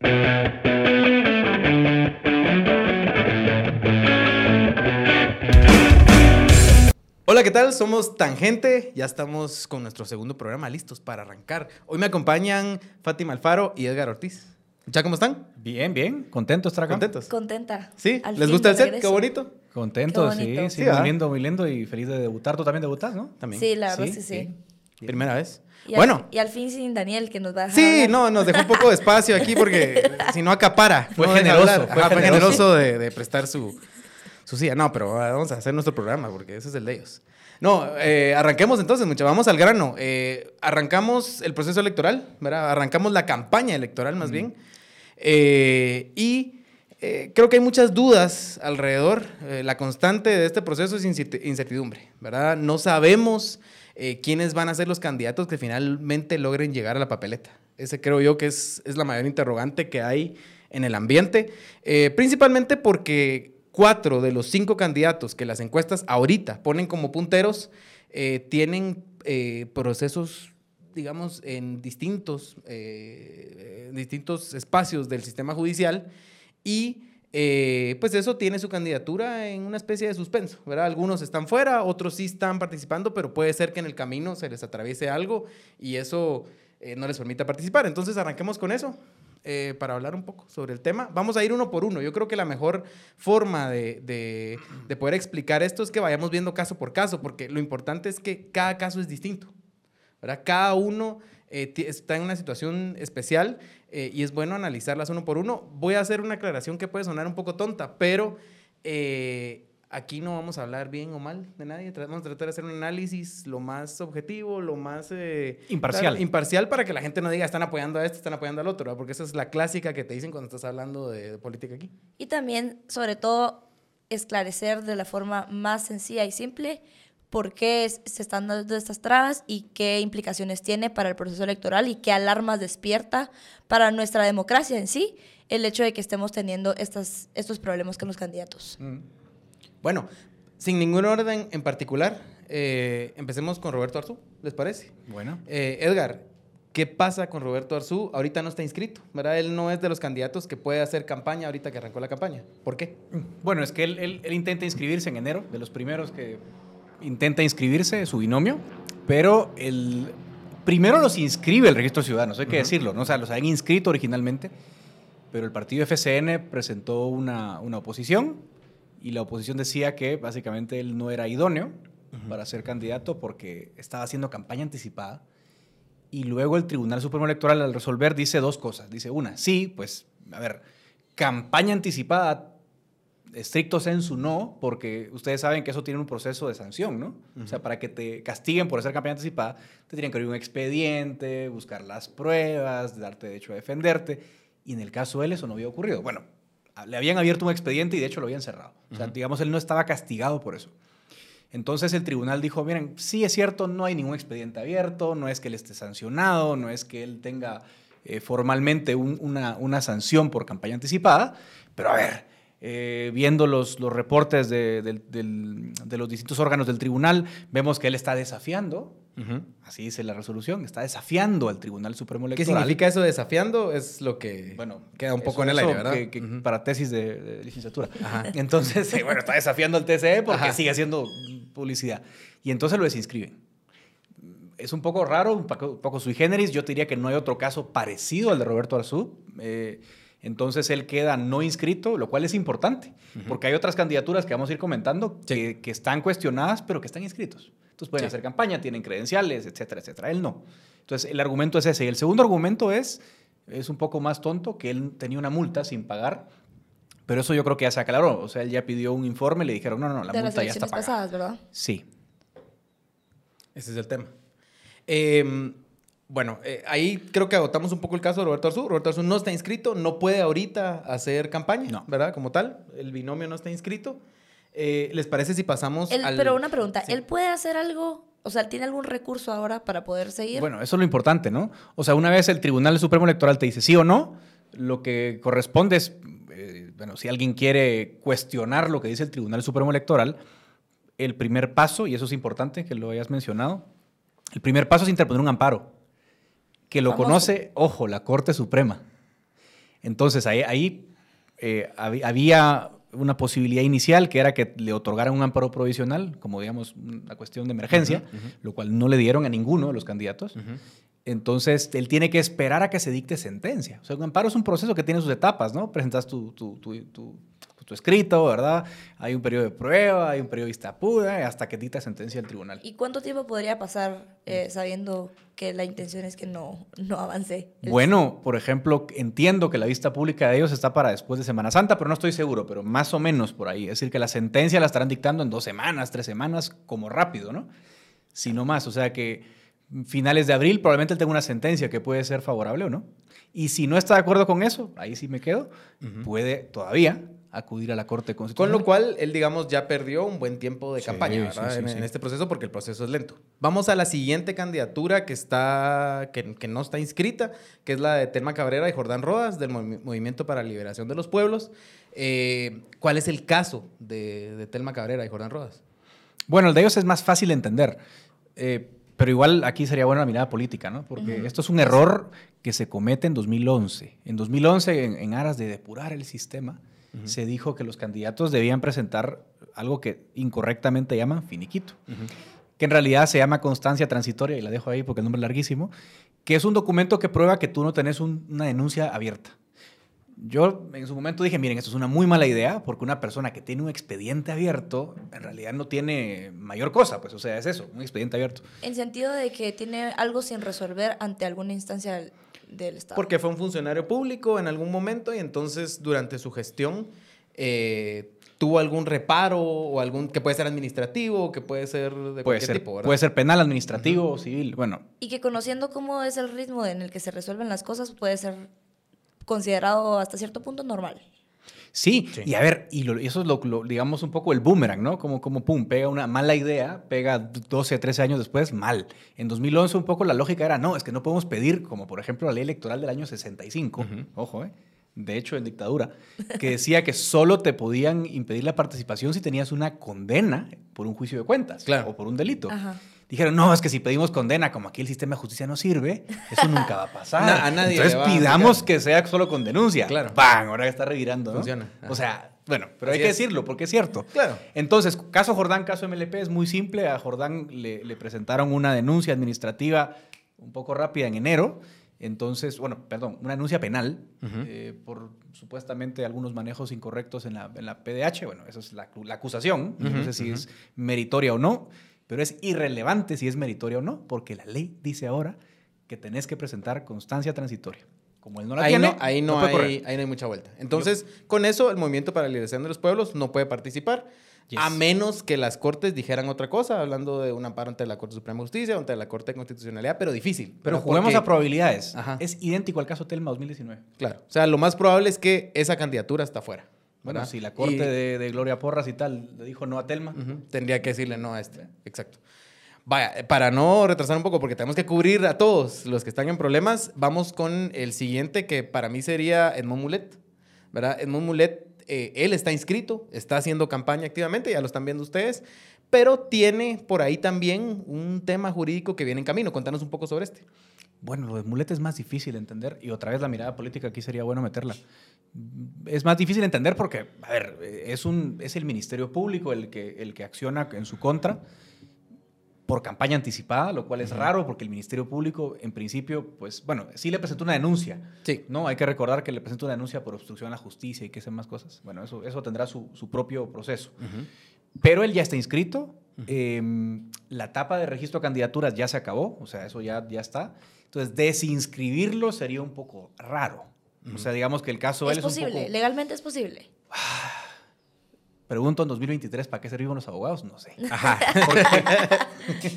Hola, ¿qué tal? Somos Tangente. Ya estamos con nuestro segundo programa listos para arrancar. Hoy me acompañan Fátima Alfaro y Edgar Ortiz. ¿Ya cómo están? Bien, bien. Contentos estar acá. ¿Contentos? Contenta. ¿Sí? Al ¿Les gusta el set? Qué bonito. Contentos, Qué sí, bonito. sí, Sí, muy ¿verdad? lindo, muy lindo y feliz de debutar. Tú también debutas, ¿no? También. Sí, la verdad Sí, sí, sí. Primera vez. Y al- Bueno. Y al fin sin Daniel, que nos va a dejar Sí, hablar. no, nos dejó un poco de espacio aquí porque si no acapara. Fue no generoso, fue Ajá, fue generoso. de, de prestar su, su silla. No, pero vamos a hacer nuestro programa porque ese es el de ellos. No, eh, arranquemos entonces, muchachos. Vamos al grano. Eh, arrancamos el proceso electoral, ¿verdad? Arrancamos la campaña electoral más bien. Eh, y eh, creo que hay muchas dudas alrededor. Eh, la constante de este proceso es incert- incertidumbre, ¿verdad? No sabemos eh, quiénes van a ser los candidatos que finalmente logren llegar a la papeleta. Ese creo yo que es, es la mayor interrogante que hay en el ambiente, eh, principalmente porque cuatro de los cinco candidatos que las encuestas ahorita ponen como punteros eh, tienen procesos digamos, en distintos, en distintos espacios del sistema judicial y eh, pues eso tiene su candidatura en una especie de suspenso, ¿verdad? Algunos están fuera, otros sí están participando, pero puede ser que en el camino se les atraviese algo y eso eh, no les permita participar. Entonces arranquemos con eso eh, para hablar un poco sobre el tema. Vamos a ir uno por uno. Yo creo que la mejor forma de, de- de poder explicar esto es que vayamos viendo caso por caso, porque lo importante es que cada caso es distinto. ¿verdad? Cada uno está en una situación especial eh, y es bueno analizarlas uno por uno. Voy a hacer una aclaración que puede sonar un poco tonta, pero eh, aquí no vamos a hablar bien o mal de nadie. Vamos a tratar de hacer un análisis lo más objetivo, lo más... eh, Imparcial. imparcial para que la gente no diga están apoyando a este, están apoyando al otro, ¿verdad? porque esa es la clásica que te dicen cuando estás hablando de, de política aquí. Y también, sobre todo, esclarecer de la forma más sencilla y simple por qué se están dando estas trabas y qué implicaciones tiene para el proceso electoral y qué alarmas despierta para nuestra democracia en sí el hecho de que estemos teniendo estas, estos problemas con los candidatos. Bueno, sin ningún orden en particular, eh, empecemos con Roberto Arzú, ¿les parece? Bueno. Eh, Edgar, ¿qué pasa con Roberto Arzú? Ahorita no está inscrito, ¿verdad? Él no es de los candidatos que puede hacer campaña ahorita que arrancó la campaña. ¿Por qué? Bueno, es que él, él- él intenta inscribirse en enero, de los primeros que intenta inscribirse, su binomio, pero el primero los inscribe el registro ciudadano, hay que decirlo, ¿no? O sea, los habían inscrito originalmente, pero el partido FCN presentó una, una oposición y la oposición decía que básicamente él no era idóneo para ser candidato porque estaba haciendo campaña anticipada. Y luego el Tribunal Supremo Electoral al resolver dice dos cosas. Dice una, sí, pues, a ver, campaña anticipada, estricto sensu no, porque ustedes saben que eso tiene un proceso de sanción, ¿no? O sea, para que te castiguen por hacer campaña anticipada, te tienen que abrir un expediente, buscar las pruebas, darte derecho a defenderte. Y en el caso de él eso no había ocurrido. Bueno, le habían abierto un expediente y de hecho lo habían cerrado. O sea, digamos, él no estaba castigado por eso. Entonces el tribunal dijo, miren, sí es cierto, no hay ningún expediente abierto, no es que él esté sancionado, no es que él tenga eh, formalmente un- una, una sanción por campaña anticipada, pero a ver, eh, viendo los, los reportes de, de los distintos órganos del tribunal, vemos que él está desafiando, así dice la resolución, está desafiando al Tribunal Supremo ¿Qué Electoral. significa eso desafiando? Es lo que Bueno, queda un poco en el aire, ¿verdad? que- que Ujú. Para tesis de, de licenciatura. Ajá. Entonces, eh, bueno, está desafiando al TCE porque Ajá. sigue haciendo publicidad. Y entonces lo desinscriben. Es un poco raro, un poco, un poco sui generis. Yo te diría que no hay otro caso parecido al de Roberto Arzú. Eh, entonces él queda no inscrito, lo cual es importante, porque hay otras candidaturas que vamos a ir comentando que, que están cuestionadas, pero que están inscritos. Entonces pueden Sí. hacer campaña, tienen credenciales, etcétera, etcétera. Él no. Entonces el argumento es ese. Y el segundo argumento es, es un poco más tonto, que él tenía una multa sin pagar, pero eso yo creo que ya se aclaró. O sea, él ya pidió un informe, le dijeron, no, no, no, la de las multa ya está elecciones pagada. pasadas, ¿verdad? Sí. Ese es el tema. Eh, bueno, eh, ahí creo que agotamos un poco el caso de Roberto Arzú. Roberto Arzú no está inscrito, no puede ahorita hacer campaña, No. ¿verdad? Como tal, el binomio no está inscrito. Eh, ¿Les parece si pasamos al... Pero una pregunta, Sí. ¿él puede hacer algo? O sea, ¿tiene algún recurso ahora para poder seguir? Bueno, eso es lo importante, ¿no? O sea, una vez el Tribunal Supremo Electoral te dice sí o no, lo que corresponde es, eh, bueno, si alguien quiere cuestionar lo que dice el Tribunal Supremo Electoral, el primer paso, y eso es importante que lo hayas mencionado, el primer paso es interponer un amparo, que lo Famoso. conoce, ojo, la Corte Suprema. Entonces ahí, ahí eh, hab- había una posibilidad inicial que era que le otorgaran un amparo provisional, como digamos una cuestión de emergencia, lo cual no le dieron a ninguno de los candidatos. Entonces, él tiene que esperar a que se dicte sentencia. O sea, un amparo es un proceso que tiene sus etapas, ¿no? Presentas tu, tu, tu, tu- tu escrito, ¿verdad? Hay un periodo de prueba, hay un periodo de vista pura, hasta que dicta sentencia el tribunal. ¿Y cuánto tiempo podría pasar eh, sabiendo que la intención es que no, no avance? Bueno, por ejemplo, entiendo que la vista pública de ellos está para después de Semana Santa, pero no estoy seguro, pero más o menos por ahí. Es decir, que la sentencia la estarán dictando en dos semanas, tres semanas, como rápido, ¿no? Si no más. O sea que finales de abril probablemente él tenga una sentencia que puede ser favorable o no. Y si no está de acuerdo con eso, ahí sí me quedo, puede todavía acudir a la Corte Con Constitucional. lo cual, él, digamos, ya perdió un buen tiempo de Sí, campaña sí, sí, en, en este proceso porque el proceso es lento. Vamos a la siguiente candidatura que, está, que, que no está inscrita, que es la de Telma Cabrera y Jordán Rodas, del Movi- Movimiento para la Liberación de los Pueblos. Eh, ¿Cuál es el caso de, de Telma Cabrera y Jordán Rodas? Bueno, el de ellos es más fácil de entender, eh, pero igual aquí sería buena la mirada política, ¿no? Porque esto es un error que se comete en 2011. En 2011, en, en aras de depurar el sistema, se dijo que los candidatos debían presentar algo que incorrectamente llaman finiquito, que en realidad se llama constancia transitoria, y la dejo ahí porque el nombre es larguísimo, que es un documento que prueba que tú no tenés un- una denuncia abierta. Yo en su momento dije, miren, esto es una muy mala idea porque una persona que tiene un expediente abierto en realidad no tiene mayor cosa, pues o sea, es eso, un expediente abierto. En sentido de que tiene algo sin resolver ante alguna instancia del, Estado. Porque fue un funcionario público en algún momento y entonces durante su gestión eh, tuvo algún reparo o algún que puede ser administrativo, que puede ser de Puede cualquier ser, tipo, ¿verdad? puede ser penal, administrativo, o civil, bueno, Y que conociendo cómo es el ritmo en el que se resuelven las cosas, puede ser considerado hasta cierto punto normal. Sí, Sí. y a ver, y, lo- y eso es lo, lo- digamos, un poco el boomerang, ¿no? Como, como, pum, pega una mala idea, pega 12, 13 años después, mal. En 2011 un poco la lógica era, no, es que no podemos pedir, como por ejemplo la ley electoral del año 65, ojo, ¿eh? De hecho, en dictadura, que decía que solo te podían impedir la participación si tenías una condena por un juicio de cuentas Claro. o por un delito. Ajá. Dijeron, no, es que si pedimos condena, como aquí el sistema de justicia no sirve, eso nunca va a pasar. Na- a nadie Entonces pidamos que sea solo con denuncia. Claro. ¡Pam! Ahora está revirando. ¿no? Funciona. Ajá. O sea, bueno, pero hay que es. decirlo porque es cierto. Claro. Entonces, caso Jordán, caso MLP es muy simple. A Jordán le, le presentaron una denuncia administrativa un poco rápida en enero. Entonces, bueno, perdón, una denuncia penal eh, por supuestamente algunos manejos incorrectos en la, en la PDH. Bueno, esa es la, la acusación. No sé si es meritoria o no, pero es irrelevante si es meritoria o no, porque la ley dice ahora que tenés que presentar constancia transitoria. Como él no la ahí, tiene, no, ahí, no hay, ahí no hay mucha vuelta. Entonces, con eso, el Movimiento para la Liberación de los Pueblos no puede participar, Yes. a menos que las cortes dijeran otra cosa, hablando de un amparo ante la Corte Suprema de Justicia o ante la Corte de Constitucionalidad, pero difícil. Pero juguemos Porque- a probabilidades. Ajá. Es idéntico al caso Telma 2019. Claro. O sea, lo más probable es que esa candidatura está fuera. Bueno, ¿verdad? si la corte Y- de, de Gloria Porras y tal le dijo no a Telma. Ujú, Tendría que decirle no a este. Exacto. Vaya, eh, para no retrasar un poco, porque tenemos que cubrir a todos los que están en problemas, vamos con el siguiente que para mí sería Edmond Mulet. ¿Verdad? Edmond Mulet, eh, él está inscrito, está haciendo campaña activamente, ya lo están viendo ustedes, pero tiene por ahí también un tema jurídico que viene en camino. Contanos un poco sobre este. Bueno, lo de muleta es más difícil de entender y otra vez la mirada política aquí sería bueno meterla. Es más difícil de entender porque, a ver, es, un, es el Ministerio Público el que, el que acciona en su contra por campaña anticipada, lo cual es raro porque el Ministerio Público, en principio, pues, bueno, sí le presentó una denuncia. Sí. No, hay que recordar que le presentó una denuncia por obstrucción a la justicia y que sean más cosas. Bueno, eso, eso tendrá su, su propio proceso. Pero él ya está inscrito. Eh, la etapa de registro de candidaturas ya se acabó, o sea, eso ya, ya está. Entonces, desinscribirlo sería un poco raro. O sea, digamos que el caso de él es es un posible, poco... legalmente es posible. Pregunto en 2023, ¿para qué servimos los abogados? No sé. Ajá.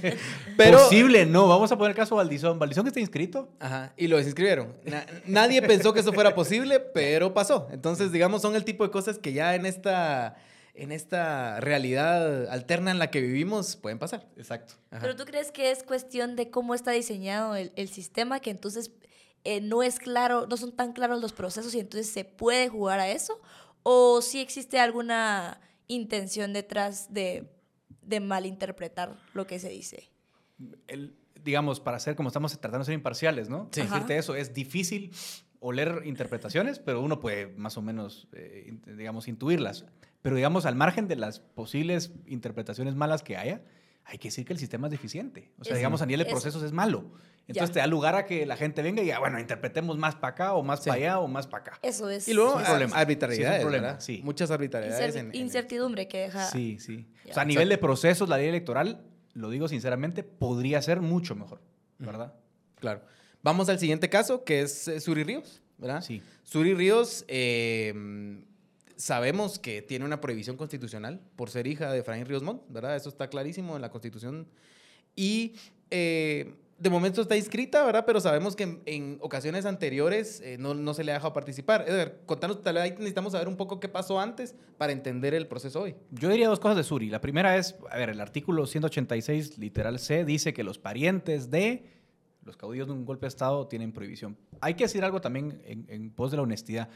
Pero... Posible, no. Vamos a poner el caso Valdizón. ¿Valdizón está inscrito? Ajá, y lo desinscribieron. Na- nadie pensó que eso fuera posible, pero pasó. Entonces, digamos, son el tipo de cosas que ya en esta, en esta realidad alterna en la que vivimos pueden pasar. Exacto. Ajá. Pero tú crees que es cuestión de cómo está diseñado el, el sistema, que entonces eh, no es claro, no son tan claros los procesos y entonces se puede jugar a eso? ¿O si existe alguna intención detrás de, de malinterpretar lo que se dice? el- digamos, para ser como estamos tratando de ser imparciales, ¿no? Sí. Decirte eso, es difícil oler interpretaciones, pero uno puede más o menos, eh, digamos, intuirlas. Pero digamos, al margen de las posibles interpretaciones malas que haya, hay que decir que el sistema es deficiente. O sea, Es- digamos, a nivel de es- procesos es malo. Entonces Ya. te da lugar a que la gente venga y diga, bueno, interpretemos más para acá o más Sí. para allá o más para acá. Eso es. Y luego Es un problema. ah, arbitrariedades, Sí, es un problema, ¿verdad? sí. Muchas arbitrariedades. Incer- en- en incertidumbre que deja. Sí, sí. Ya. O sea, a nivel de procesos, la ley electoral, lo digo sinceramente, podría ser mucho mejor, ¿verdad? Claro. Vamos al siguiente caso, que es eh, Suri Ríos, ¿verdad? Sí. Suri Ríos, eh, sabemos que tiene una prohibición constitucional por ser hija de Efraín Ríos Montt, ¿verdad? Eso está clarísimo en la Constitución. Y eh, de momento está inscrita, ¿verdad? Pero sabemos que en, en ocasiones anteriores eh, no, no se le ha dejado participar. Edgar, contanos, tal vez ahí necesitamos saber un poco qué pasó antes para entender el proceso hoy. Yo diría dos cosas de Suri. La primera es, a ver, el artículo 186, literal C, dice que los parientes de los caudillos de un golpe de Estado tienen prohibición. Hay que decir algo también en, en pos de la honestidad.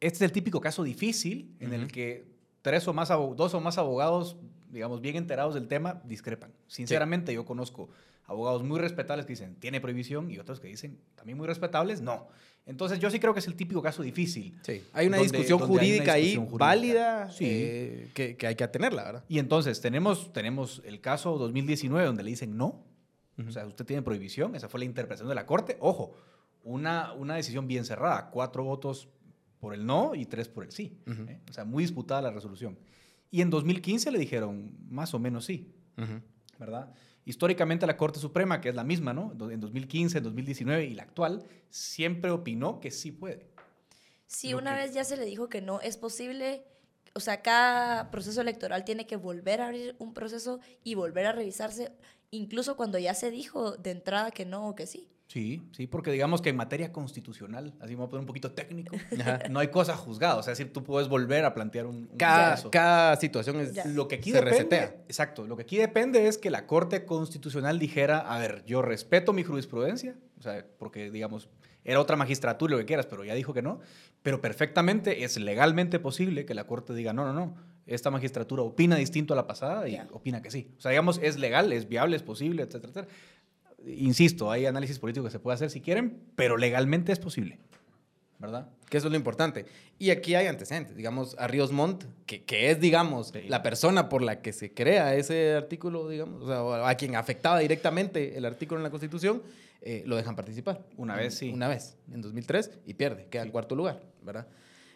Este es el típico caso difícil en el que tres o más, dos o más abogados, digamos, bien enterados del tema, discrepan. Sinceramente, yo conozco abogados muy respetables que dicen, tiene prohibición, y otros que dicen, también muy respetables, no. Entonces, yo sí creo que es el típico caso difícil. Sí. Hay una Donde- discusión donde jurídica ahí válida Sí. eh, que, que hay que atenerla, ¿verdad? Y entonces tenemos, tenemos el caso 2019 donde le dicen no. O sea, usted tiene prohibición. Esa fue la interpretación de la Corte. Ojo, una, una decisión bien cerrada. Cuatro votos por el no y tres por el sí. Ujú. ¿eh? O sea, muy disputada la resolución. Y en 2015 le dijeron más o menos sí, ¿verdad? Históricamente la Corte Suprema, que es la misma, ¿no? En 2015, en 2019 y la actual, siempre opinó que sí puede. Si Lo una que- vez ya se le dijo que no, es posible, o sea, cada proceso electoral tiene que volver a abrir un proceso y volver a revisarse, incluso cuando ya se dijo de entrada que no o que sí. Sí, sí, porque digamos que en materia constitucional, así me voy a poner un poquito técnico, Ajá. no hay cosa juzgada. O sea, es decir, tú puedes volver a plantear un, un Cada, caso. cada situación es... Ya. Lo que aquí se depende, resetea. exacto, lo que aquí depende es que la Corte Constitucional dijera, a ver, yo respeto mi jurisprudencia, o sea, porque digamos, era otra magistratura, lo que quieras, pero ya dijo que no, pero perfectamente es legalmente posible que la Corte diga, no, no, no, esta magistratura opina distinto a la pasada y opina que sí. O sea, digamos, es legal, es viable, es posible, etcétera, etcétera. Insisto, hay análisis político que se puede hacer si quieren, pero legalmente es posible, ¿verdad? Que eso es lo importante. Y aquí hay antecedentes. Digamos, a Ríos Montt, que, que es, digamos, Sí. la persona por la que se crea ese artículo, digamos, o sea, a quien afectaba directamente el artículo en la Constitución, eh, lo dejan participar. Una vez, sí. Una vez, en 2003, y pierde, queda en cuarto lugar, ¿verdad?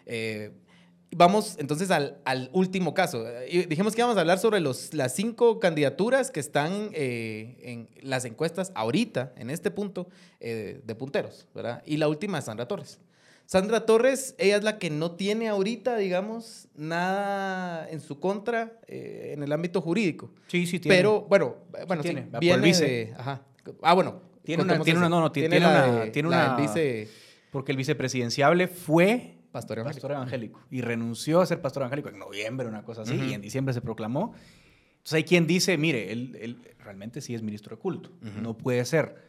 Eh, Vamos entonces al, al último caso. Dijimos que íbamos a hablar sobre los, las cinco candidaturas que están eh, en las encuestas ahorita, en este punto, eh, de punteros, ¿verdad? Y la última es Sandra Torres. Sandra Torres, ella es la que no tiene ahorita, digamos, nada en su contra eh, en el ámbito jurídico. Sí, sí, Pero, bueno, bueno, sí, tiene, por el viene de- ajá. Ah, bueno. Tiene una- tiene una- no, no, tiene la una- tiene la una- vice Porque el vicepresidenciable fue pastor evangélico. pastor evangélico y renunció a ser pastor evangélico en noviembre, una cosa así, Ujú. y en diciembre se proclamó. Entonces hay quien dice, mire, él, él realmente sí es ministro de culto, no puede ser.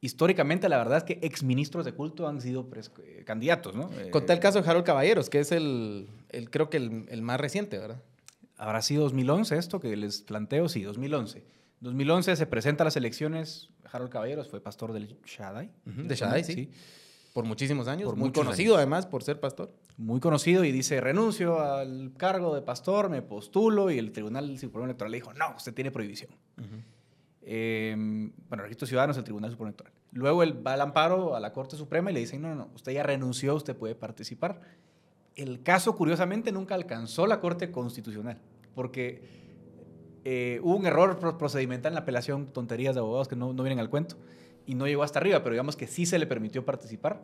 Históricamente, la verdad es que exministros de culto han sido pres- eh, candidatos, ¿no? Eh, Conté el caso de Harold Caballeros, que es el, el creo que el, el más reciente, ¿verdad? ¿Habrá sido 2011 esto que les planteo? Sí, 2011. 2011 se presenta a las elecciones, Harold Caballeros fue pastor del Shaddai. De Shaddai, sí. Por muchísimos años. Por muy conocido, años. además, por ser pastor. muy conocido y dice, renuncio al cargo de pastor, me postulo y el Tribunal Supremo Electoral le dijo, no, usted tiene prohibición. Eh, bueno, registro ciudadano es el Tribunal Supremo Electoral. Luego él va al amparo a la Corte Suprema y le dicen, no, no, no, usted ya renunció, usted puede participar. El caso, curiosamente, nunca alcanzó la Corte Constitucional, porque eh, hubo un error pro- procedimental en la apelación, tonterías de abogados que no, no vienen al cuento, y no llegó hasta arriba, pero digamos que sí se le permitió participar.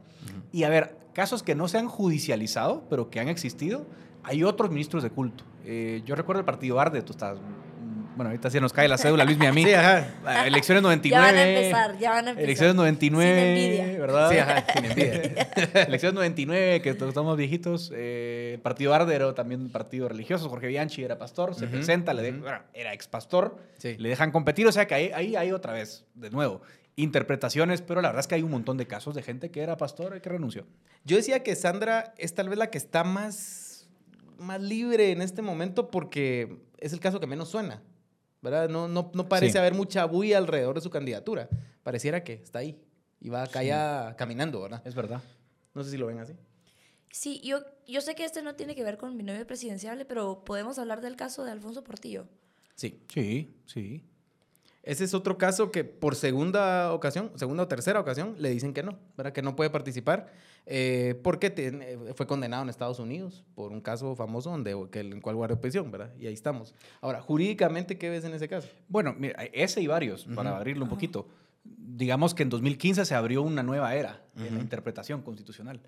Y a ver, casos que no se han judicializado, pero que han existido, hay otros ministros de culto. Eh, yo recuerdo el partido Arde, tú estás... mm, Bueno, ahorita sí nos cae la cédula, Luis, y a mí. Sí, ajá. Ah, Elecciones 99. Ya van a empezar, ya van a empezar. Elecciones 99, Sin envidia. ¿verdad? Sí, ajá, sin envidia. Elecciones 99, que todos estamos viejitos. eh, el partido Arde era también un partido religioso. Jorge Bianchi era pastor, se Ujú, presenta, le de- era ex pastor, Sí. le dejan competir. O sea que ahí, ahí hay otra vez, de nuevo, interpretaciones, pero la verdad es que hay un montón de casos de gente que era pastor y que renunció. Yo decía que Sandra es tal vez la que está más, más libre en este momento porque es el caso que menos suena. ¿Verdad? No, no, no parece Sí. haber mucha bulla alrededor de su candidatura. Pareciera que está ahí y va acá Sí. ya caminando, ¿verdad? Es verdad. No sé si lo ven así. Sí, yo, yo sé que este no tiene que ver con mi novio presidencial, pero podemos hablar del caso de Alfonso Portillo. Sí. Sí, sí. Ese es otro caso que por segunda ocasión, segunda o tercera ocasión, le dicen que no, ¿verdad? Que no puede participar eh, porque te- fue condenado en Estados Unidos por un caso famoso donde, que, en el cual guardó prisión, ¿verdad? Y ahí estamos. Ahora, jurídicamente, ¿qué ves en ese caso? Bueno, mira, ese y varios, para abrirlo un poquito. Digamos que en 2015 se abrió una nueva era en la interpretación constitucional.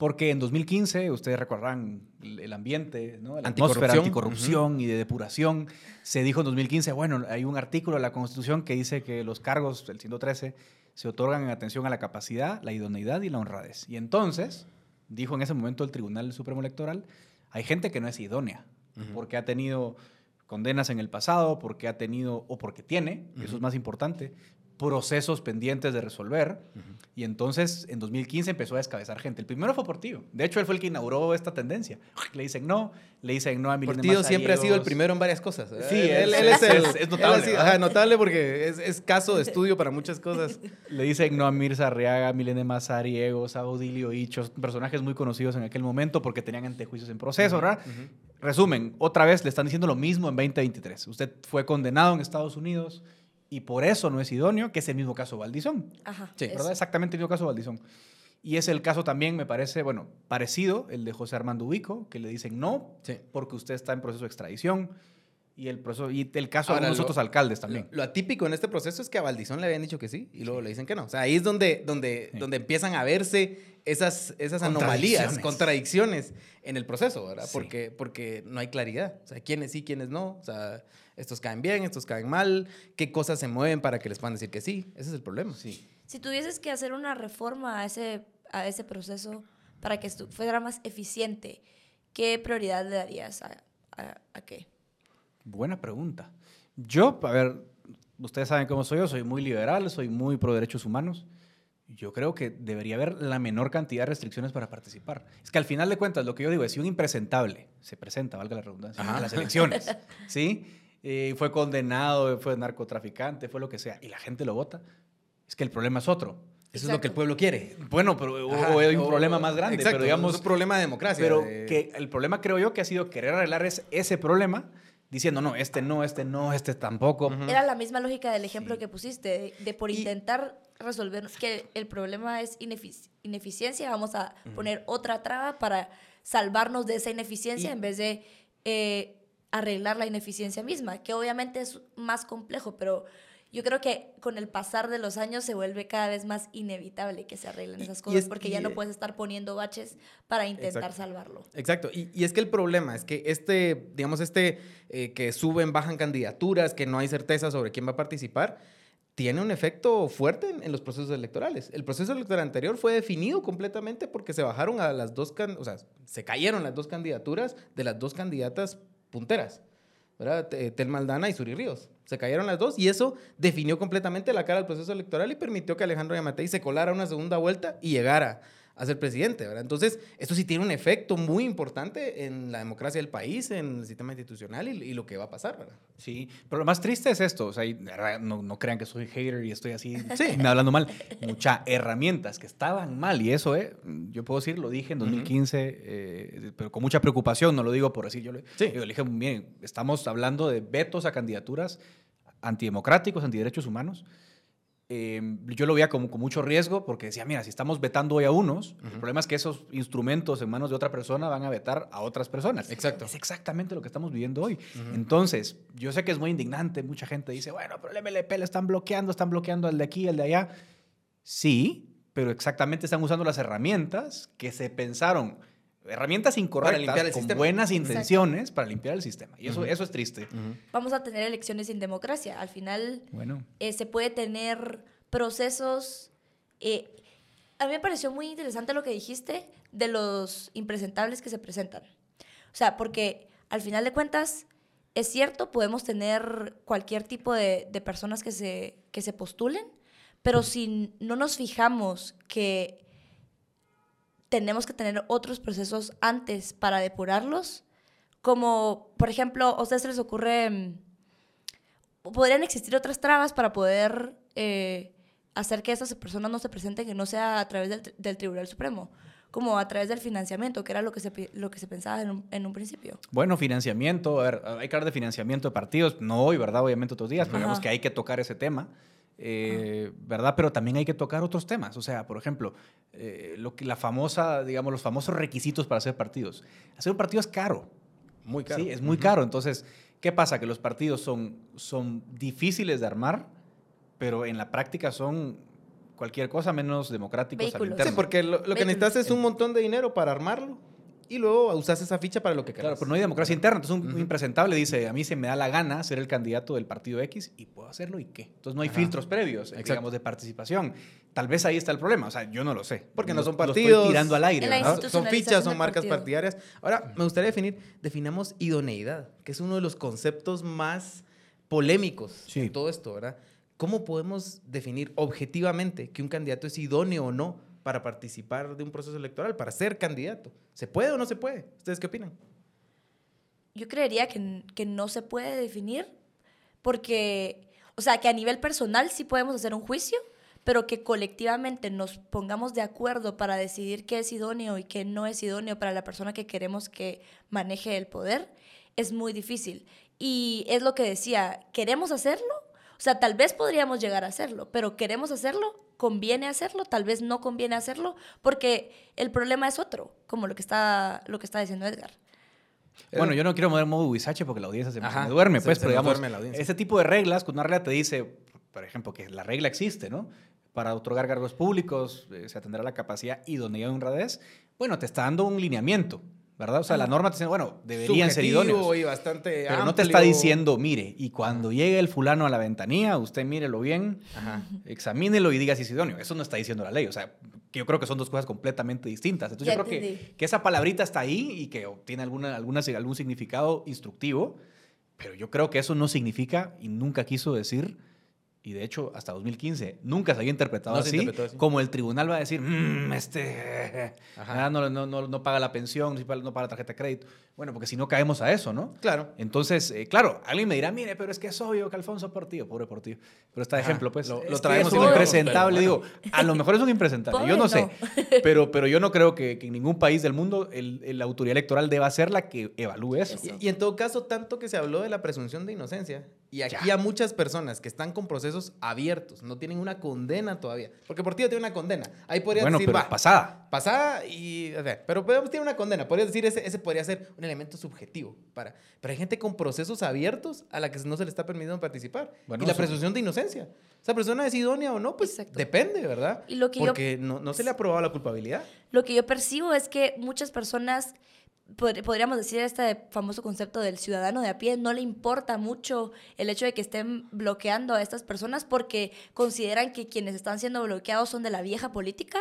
Porque en 2015, ustedes recordarán el ambiente, ¿no? la atmósfera Anticorrupción. anticorrupción y de depuración. Se dijo en 2015, bueno, hay un artículo de la Constitución que dice que los cargos del 113 se otorgan en atención a la capacidad, la idoneidad y la honradez. Y entonces, dijo en ese momento el Tribunal Supremo Electoral, hay gente que no es idónea, porque ha tenido condenas en el pasado, porque ha tenido, o porque tiene, eso es más importante, procesos pendientes de resolver. Y entonces, en 2015 empezó a descabezar gente. El primero fue Portillo. De hecho, él fue el que inauguró esta tendencia. Le dicen no, le dicen no a Milena Portillo siempre ha sido el primero en varias cosas. Sí, él, es- él es, el, es él notable, porque es, es caso de estudio para muchas cosas. Le dicen no a Mirza Arriaga, Milene Mazariegos, a Odilio Hichos, personajes muy conocidos en aquel momento porque tenían antejuicios en proceso, ¿verdad? Resumen, otra vez le están diciendo lo mismo en 2023. Usted fue condenado en Estados Unidos y por eso no es idóneo, que es el mismo caso Valdizón. Ajá. Sí, ¿verdad? Exactamente el mismo caso Valdizón. Y es el caso también, me parece, bueno, parecido, el de José Armando Ubico, que le dicen no, Sí. porque usted está en proceso de extradición. Y el, proceso, y el caso Ahora, de algunos lo- otros alcaldes también. Lo, lo atípico en este proceso es que a Valdizón le habían dicho que sí y luego le dicen que no. O sea, ahí es donde, donde, Sí. donde empiezan a verse esas, esas anomalías, Contradicciones. contradicciones en el proceso, ¿verdad? Sí. Porque, porque no hay claridad. O sea, quiénes sí, quiénes no. O sea, estos caen bien, estos caen mal. ¿Qué cosas se mueven para que les puedan decir que sí? Ese es el problema. Sí. Si tuvieses que hacer una reforma a ese, a ese proceso para que fuera más eficiente, ¿qué prioridad le darías a, a- a qué? Buena pregunta. Yo, a ver, ustedes saben cómo soy yo, soy muy liberal, soy muy pro derechos humanos. Yo creo que debería haber la menor cantidad de restricciones para participar. Es que al final de cuentas, lo que yo digo es, si un impresentable se presenta, valga la redundancia, Ajá. a las elecciones, ¿sí? Eh, fue condenado, fue narcotraficante, fue lo que sea, y la gente lo vota, es que el problema es otro. Eso es lo que el Exacto. pueblo quiere. Bueno, pero o- Ajá, o hay un o- problema más grande, Exacto, pero digamos... es un problema de democracia. Pero de- que el problema creo yo que ha sido querer arreglar es- ese problema diciendo, no, este no, este no, este tampoco. Era la misma lógica del ejemplo Sí. que pusiste, de, de por Y- intentar resolver que el problema es inefic- ineficiencia, vamos a poner otra traba para salvarnos de esa ineficiencia Y- en vez de eh, arreglar la ineficiencia misma, que obviamente es más complejo, pero yo creo que con el pasar de los años se vuelve cada vez más inevitable que se arreglen esas cosas, es- porque ya no puedes estar poniendo baches para intentar Exacto. salvarlo. Exacto, y, y es que el problema es que este, digamos, este eh, que suben, bajan candidaturas, que no hay certeza sobre quién va a participar, tiene un efecto fuerte en, en los procesos electorales. El proceso electoral anterior fue definido completamente porque se bajaron a las dos, o sea, se cayeron las dos candidaturas de las dos candidatas punteras, ¿verdad? Te- Tel Maldana y Suri Ríos. Se cayeron las dos y eso definió completamente la cara del proceso electoral y permitió que Alejandro Yamatei se colara una segunda vuelta y llegara a ser presidente, ¿verdad? Entonces, esto sí tiene un efecto muy importante en la democracia del país, en el sistema institucional y, y lo que va a pasar, ¿verdad? Sí, pero lo más triste es esto, o sea, no, no crean que soy hater y estoy así Sí. me hablando mal. Muchas herramientas que estaban mal y eso, eh, yo puedo decir, lo dije en 2015, eh, pero con mucha preocupación, no lo digo por decir, yo le, Sí. yo le dije, bien, estamos hablando de vetos a candidaturas antidemocráticos, antiderechos humanos. Eh, yo lo veía como con mucho riesgo porque decía, mira, si estamos vetando hoy a unos, el problema es que esos instrumentos en manos de otra persona van a vetar a otras personas. Exacto. Es exactamente lo que estamos viviendo hoy. Entonces, yo sé que es muy indignante, mucha gente dice, bueno, pero el MLP le están bloqueando, están bloqueando al de aquí, al de allá. Sí, pero exactamente están usando las herramientas que se pensaron, herramientas incorrectas, limpiar el con sistema. buenas Exacto. intenciones para limpiar el sistema. Y eso, eso es triste. Vamos a tener elecciones sin democracia. Al final Bueno, eh, se puede tener procesos. eh, a mí me pareció muy interesante lo que dijiste de los impresentables que se presentan. O sea, porque al final de cuentas, es cierto, podemos tener cualquier tipo de, de personas que se, que se postulen, pero si no nos fijamos que tenemos que tener otros procesos antes para depurarlos, como por ejemplo, a ustedes se les ocurre, mm, podrían existir otras trabas para poder eh, hacer que esas personas no se presenten, que no sea a través del, del Tribunal Supremo, como a través del financiamiento, que era lo que se, lo que se pensaba en un, en un principio. Bueno, financiamiento, a ver, hay que hablar de financiamiento de partidos, no hoy, ¿verdad? Obviamente otros días, pero Ajá. digamos que hay que tocar ese tema, eh, ¿verdad? Pero también hay que tocar otros temas, o sea, por ejemplo, eh, lo que la famosa, digamos, los famosos requisitos para hacer partidos. Hacer un partido es caro, Muy caro. Sí, es muy Ujú. caro. Entonces, ¿qué pasa? Que los partidos son, son difíciles de armar, pero en la práctica son cualquier cosa menos democráticos al interno. Sí, porque lo, lo que necesitas es un montón de dinero para armarlo y luego usas esa ficha para lo que Claro, quieras. pero no hay democracia interna. Entonces, un Ujú. impresentable dice, a mí se me da la gana ser el candidato del partido X y puedo hacerlo y qué. Entonces, no hay Ajá. filtros previos, eh, Exacto. digamos, de participación. Tal vez ahí está el problema. O sea, yo no lo sé. Porque no son lo partidos. estoy tirando al aire. Son fichas, son marcas partido. partidarias. Ahora, me gustaría definir, definamos idoneidad, que es uno de los conceptos más polémicos Sí. en todo esto, ¿verdad? ¿Cómo podemos definir objetivamente que un candidato es idóneo o no para participar de un proceso electoral, para ser candidato? ¿Se puede o no se puede? ¿Ustedes qué opinan? Yo creería que, que no se puede definir porque, o sea, que a nivel personal sí podemos hacer un juicio, pero que colectivamente nos pongamos de acuerdo para decidir qué es idóneo y qué no es idóneo para la persona que queremos que maneje el poder, es muy difícil. Y es lo que decía, ¿queremos hacerlo? O sea, tal vez podríamos llegar a hacerlo, pero ¿queremos hacerlo? ¿Conviene hacerlo? Tal vez no conviene hacerlo, porque el problema es otro, como lo que está, lo que está diciendo Edgar. Bueno, yo no quiero mover modo Huizache porque la audiencia se, me- se Ajá, me duerme, se- pues, se pero digamos, duerme la audiencia. ese tipo de reglas, cuando una regla te dice, por ejemplo, que la regla existe, ¿no? Para otorgar cargos públicos eh, se atenderá la capacidad, idoneidad y honradez, bueno, te está dando un lineamiento, ¿verdad? O sea, la Ajá. norma te dice, bueno, deberían ser Subjetivo idóneos. y bastante Pero no te está diciendo, mire, y cuando llegue el fulano a la ventanilla, usted mírelo bien, Ajá. examínelo y diga si es idóneo. Eso no está diciendo la ley. O sea, que yo creo que son dos cosas completamente distintas. Entonces Ya yo creo que, que esa palabrita está ahí y que tiene alguna, alguna, algún significado instructivo, pero yo creo que eso no significa y nunca quiso decir, y de hecho hasta 2015 nunca se había interpretado No se así, interpretó así. como el tribunal va a decir, "Mm, este Ajá. no, no, no, no paga la pensión, no paga la tarjeta de crédito. Bueno, porque si no caemos a eso, ¿no? Claro. Entonces, eh, claro, alguien me dirá, mire, pero es que es obvio que Alfonso Portillo, pobre Portillo. Pero está de Ajá, ejemplo, pues. lo- es traemos es el impresentable. Digo, a lo mejor es un impresentable, yo no sé. Pero, pero yo no creo que, que en ningún país del mundo el- el- la autoridad electoral deba ser la que evalúe eso. Eso. Y, y en todo caso, tanto que se habló de la presunción de inocencia. Y aquí Ya. a muchas personas que están con procesos abiertos, no tienen una condena todavía. Porque por ti tiene una condena. Ahí podrías Bueno, decir, pero va, pasada. pasada y... o sea, pero podemos tiene una condena. Podrías decir, ese, ese podría ser un elemento subjetivo. Para, pero hay gente con procesos abiertos a la que no se le está permitiendo participar. Bueno, y la presunción de inocencia. ¿Esa persona es idónea o no? Pues Exacto. depende, ¿verdad? Y lo que yo- Porque no, no se le ha probado la culpabilidad. Lo que yo percibo es que muchas personas, podríamos decir este famoso concepto del ciudadano de a pie, no le importa mucho el hecho de que estén bloqueando a estas personas porque consideran que quienes están siendo bloqueados son de la vieja política,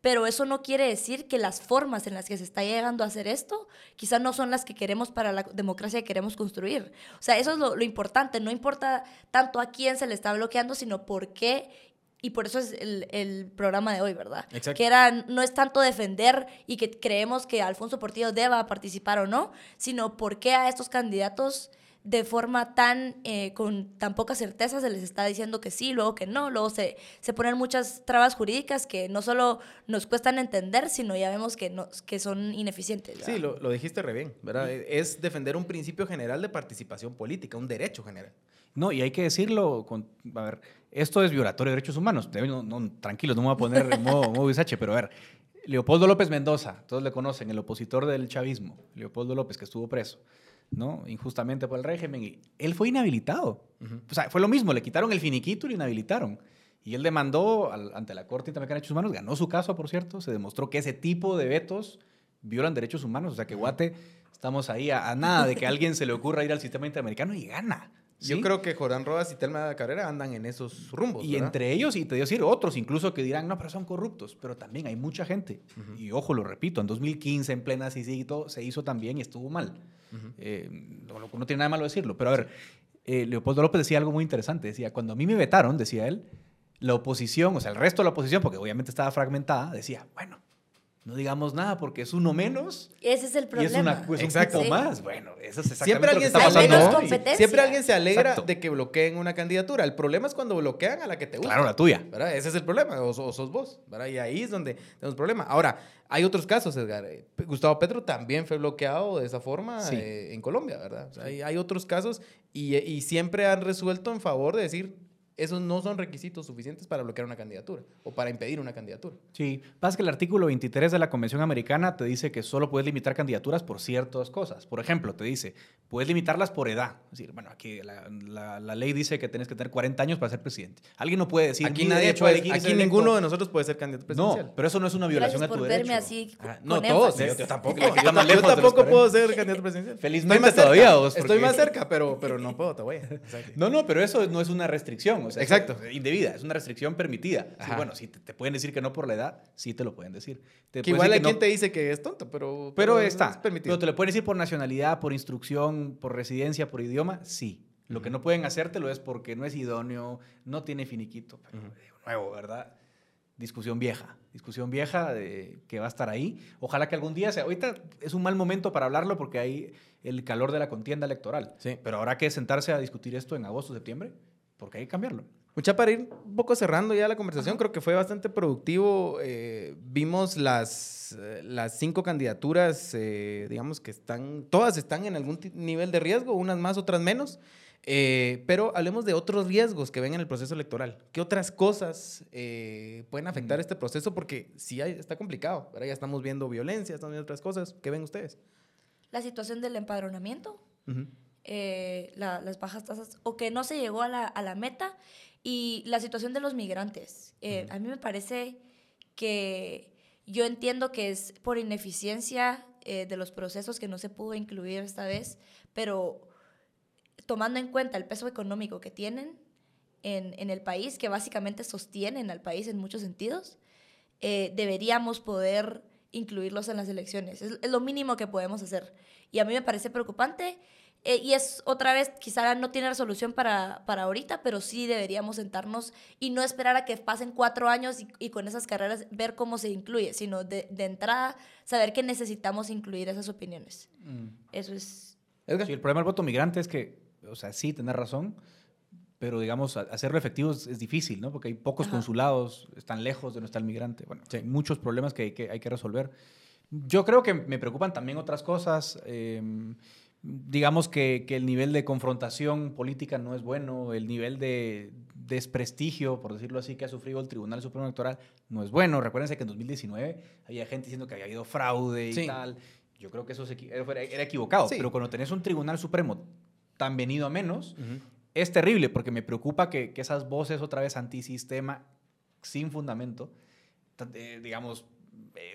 pero eso no quiere decir que las formas en las que se está llegando a hacer esto quizás no son las que queremos para la democracia que queremos construir. O sea, eso es lo, lo importante, no importa tanto a quién se le está bloqueando, sino por qué y por eso es el, el programa de hoy, ¿verdad? Exacto. Que era, no es tanto defender y que creemos que Alfonso Portillo deba participar o no, sino por qué a estos candidatos de forma tan, eh, con tan poca certeza se les está diciendo que sí, luego que no, luego se, se ponen muchas trabas jurídicas que no solo nos cuestan entender, sino ya vemos que, no, que son ineficientes. ¿verdad? Sí, lo, lo dijiste re bien, ¿verdad? Es defender un principio general de participación política, un derecho general. No, y hay que decirlo, con, a ver, esto es violatorio de derechos humanos. No, no, tranquilos, no me voy a poner en modo, modo Huizache, pero a ver, Leopoldo López Mendoza, todos le conocen, el opositor del chavismo, Leopoldo López, que estuvo preso, ¿no? Injustamente por el régimen, y él fue inhabilitado. O sea, fue lo mismo, le quitaron el finiquito y lo inhabilitaron. Y él demandó al- ante la Corte Interamericana de Derechos Humanos, ganó su caso, por cierto, se demostró que ese tipo de vetos violan derechos humanos, o sea que Guate, estamos ahí a, a nada de que a alguien se le ocurra ir al sistema interamericano y gana. Yo creo que Jordán Rodas y Telma Cabrera andan en esos rumbos. Y ¿verdad? entre ellos, y te digo decir, otros incluso que dirán, no, pero son corruptos, pero también hay mucha gente. Y ojo, lo repito, en 2015, en plena todo, se hizo también y estuvo mal. Eh, no, tiene nada de malo decirlo, pero a ver, eh, Leopoldo López decía algo muy interesante, decía, cuando a mí me vetaron, decía él, la oposición, o sea, el resto de la oposición, porque obviamente estaba fragmentada, decía, bueno, no digamos nada porque es uno menos Ese es el y problema. es, una, es un Exacto. Sí. más. Bueno, eso es exactamente Siempre lo que alguien está pasando menos siempre alguien se alegra Exacto. de que bloqueen una candidatura. El problema es cuando bloquean a la que te gusta. Claro, la tuya. ¿verdad? Ese es el problema, o, o sos vos, ¿verdad? Y ahí es donde tenemos problema. Ahora, hay otros casos, Edgar. Eh, Gustavo Petro también fue bloqueado de esa forma Sí. eh, en Colombia, ¿verdad? O sea, hay, hay otros casos y, y siempre han resuelto en favor de decir, esos no son requisitos suficientes para bloquear una candidatura o para impedir una candidatura. Sí, pasa que el artículo 23 de la Convención Americana te dice que solo puedes limitar candidaturas por ciertas cosas. Por ejemplo, te dice, puedes limitarlas por edad. Es decir, bueno, aquí la, la- la ley dice que tienes que tener 40 años para ser presidente. Alguien no puede decir, Aquí "Mi nadie a puede, aquí ser electo". ninguno de nosotros puede ser candidato presidencial. No, pero eso no es una violación Gracias a tu por derecho. verme así Ah, con no, todos. Yo, yo tampoco, yo, tampoco 40. puedo ser candidato presidencial. Felizmente Estoy más todavía, cerca, vos, Estoy más cerca, pero, pero no puedo todavía. Exacto. No, no, pero eso no es una restricción. O sea, Exacto. es indebida, es una restricción permitida. Bueno, si te, te pueden decir que no por la edad, sí te lo pueden decir. Te Que igual no- quien te dice que es tonto, pero, Pero es está. permitido. Pero te lo pueden decir por nacionalidad, por instrucción, por residencia, por idioma, sí. Lo que no pueden hacértelo es porque no es idóneo, no tiene finiquito. Pero, de nuevo, ¿verdad? Discusión vieja. Discusión vieja de, que va a estar ahí. Ojalá que algún día sea. Ahorita es un mal momento para hablarlo porque hay el calor de la contienda electoral. Sí. Pero habrá que sentarse a discutir esto en agosto, septiembre, porque hay que cambiarlo. Mucha para ir un poco cerrando ya la conversación, creo que fue bastante productivo. eh, vimos las, eh, las cinco candidaturas, eh, digamos que están, todas están en algún nivel de riesgo, unas más, otras menos. eh, pero hablemos de otros riesgos que ven en el proceso electoral. ¿Qué otras cosas eh, pueden afectar Mm. este proceso? Porque sí hay- está complicado. ¿verdad? Ya estamos viendo violencia, estamos viendo otras cosas. ¿Qué ven ustedes? La situación del empadronamiento, Ujú. Eh, la- las bajas tasas, o que no se llegó a la, a la meta, y la situación de los migrantes. Eh, A mí me parece que yo entiendo que es por ineficiencia eh, de los procesos que no se pudo incluir esta vez, pero tomando en cuenta el peso económico que tienen en, en el país, que básicamente sostienen al país en muchos sentidos, eh, deberíamos poder incluirlos en las elecciones. Es, es lo mínimo que podemos hacer. Y a mí me parece preocupante. Eh, y es otra vez, quizá no tiene resolución para, para ahorita, pero sí deberíamos sentarnos y no esperar a que pasen cuatro años y, y con esas carreras ver cómo se incluye, sino de, de entrada saber que necesitamos incluir esas opiniones. Eso es... Edgar. Sí, el problema del voto migrante es que, o sea, sí, tener razón, pero digamos, hacerlo efectivo es, es difícil, ¿no? Porque hay pocos Ajá. consulados, están lejos de donde está el migrante. Bueno, Sí. hay muchos problemas que hay que, hay que resolver. Yo creo que me preocupan también otras cosas. eh, digamos que, que el nivel de confrontación política no es bueno, el nivel de desprestigio, por decirlo así, que ha sufrido el Tribunal Supremo Electoral no es bueno. Recuérdense que en 2019 había gente diciendo que había habido fraude y Sí. tal. Yo creo que eso se era, equivocado, Sí. pero cuando tenés un Tribunal Supremo tan venido a menos, es terrible porque me preocupa que, que esas voces otra vez antisistema, sin fundamento, eh, digamos,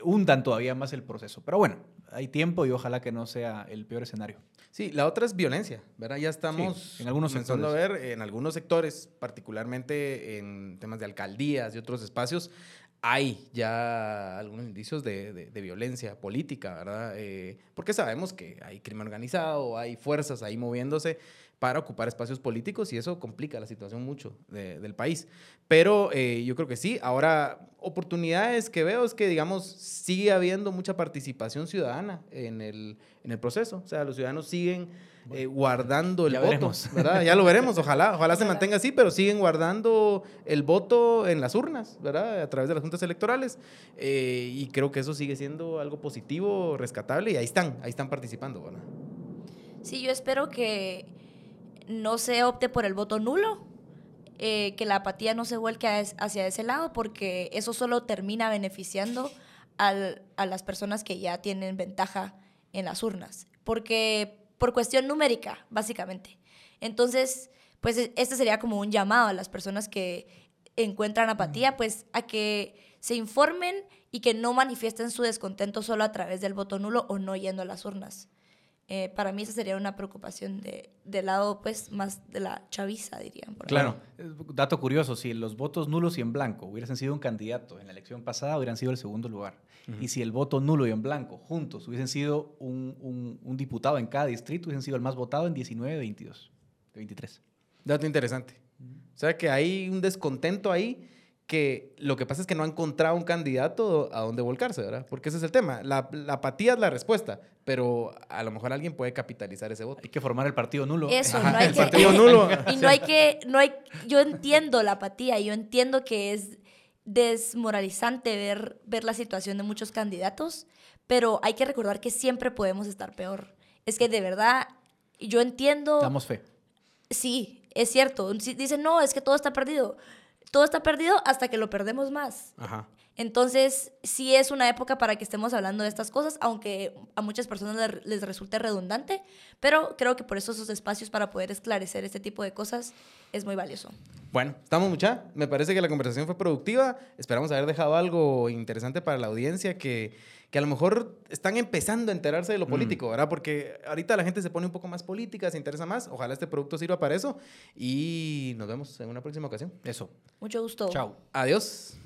hundan todavía más el proceso. Pero bueno, hay tiempo y ojalá que no sea el peor escenario. Sí, la otra es violencia, ¿verdad? Ya estamos Sí, en algunos comenzando a ver en algunos sectores, particularmente en temas de alcaldías y otros espacios, hay ya algunos indicios de, de- de violencia política, ¿verdad? Eh, porque sabemos que hay crimen organizado, hay fuerzas ahí moviéndose para ocupar espacios políticos y eso complica la situación mucho de- del país. Pero eh, yo creo que sí. Ahora, oportunidades que veo es que, digamos, sigue habiendo mucha participación ciudadana en el, en el proceso. O sea, los ciudadanos siguen eh, guardando el ya voto, veremos. ¿verdad? Ya lo veremos, ojalá, ojalá se mantenga así, pero siguen guardando el voto en las urnas, ¿verdad? A través de las juntas electorales. Eh, y creo que eso sigue siendo algo positivo, rescatable, y ahí están, ahí están participando, ¿verdad? Sí, yo espero que no se opte por el voto nulo, eh, que la apatía no se vuelque hacia ese lado, porque eso solo termina beneficiando al- a las personas que ya tienen ventaja en las urnas. Porque por cuestión numérica, básicamente. Entonces, pues e- este sería como un llamado a las personas que encuentran apatía, pues a que se informen y que no manifiesten su descontento solo a través del voto nulo o no yendo a las urnas. Eh, para mí esa sería una preocupación de, del lado pues más de la chaviza, dirían. por. Claro. Dato curioso, si los votos nulos y en blanco hubiesen sido un candidato en la elección pasada, hubieran sido el segundo lugar. Y si el voto nulo y en blanco juntos hubiesen sido un, un- un diputado en cada distrito, hubiesen sido el más votado en 19 de 22, de 23. Dato interesante. O sea que hay un descontento ahí que lo que pasa es que no ha encontrado un candidato a donde volcarse, ¿verdad? Porque ese es el tema. La, la apatía es la respuesta, pero a lo mejor alguien puede capitalizar ese voto. Hay que formar el partido nulo. Eso, Ajá, no hay el que... partido nulo. y no hay que, no hay, yo entiendo la apatía, yo entiendo que es desmoralizante ver, ver la situación de muchos candidatos, pero hay que recordar que siempre podemos estar peor. Es que de verdad, yo entiendo... Damos fe. Sí, es cierto. Dicen, no, es que todo está perdido. Todo está perdido hasta que lo perdemos más. Ajá. Entonces, sí es una época para que estemos hablando de estas cosas, aunque a muchas personas le- les resulte redundante, pero creo que por eso esos espacios para poder esclarecer este tipo de cosas es muy valioso. Bueno, estamos mucha. Me parece que la conversación fue productiva. Esperamos haber dejado algo interesante para la audiencia que, que a lo mejor están empezando a enterarse de lo mm. político, ¿verdad? Porque ahorita la gente se pone un poco más política, se interesa más. Ojalá este producto sirva para eso. Y nos vemos en una próxima ocasión. Eso. Mucho gusto. Chao. Adiós.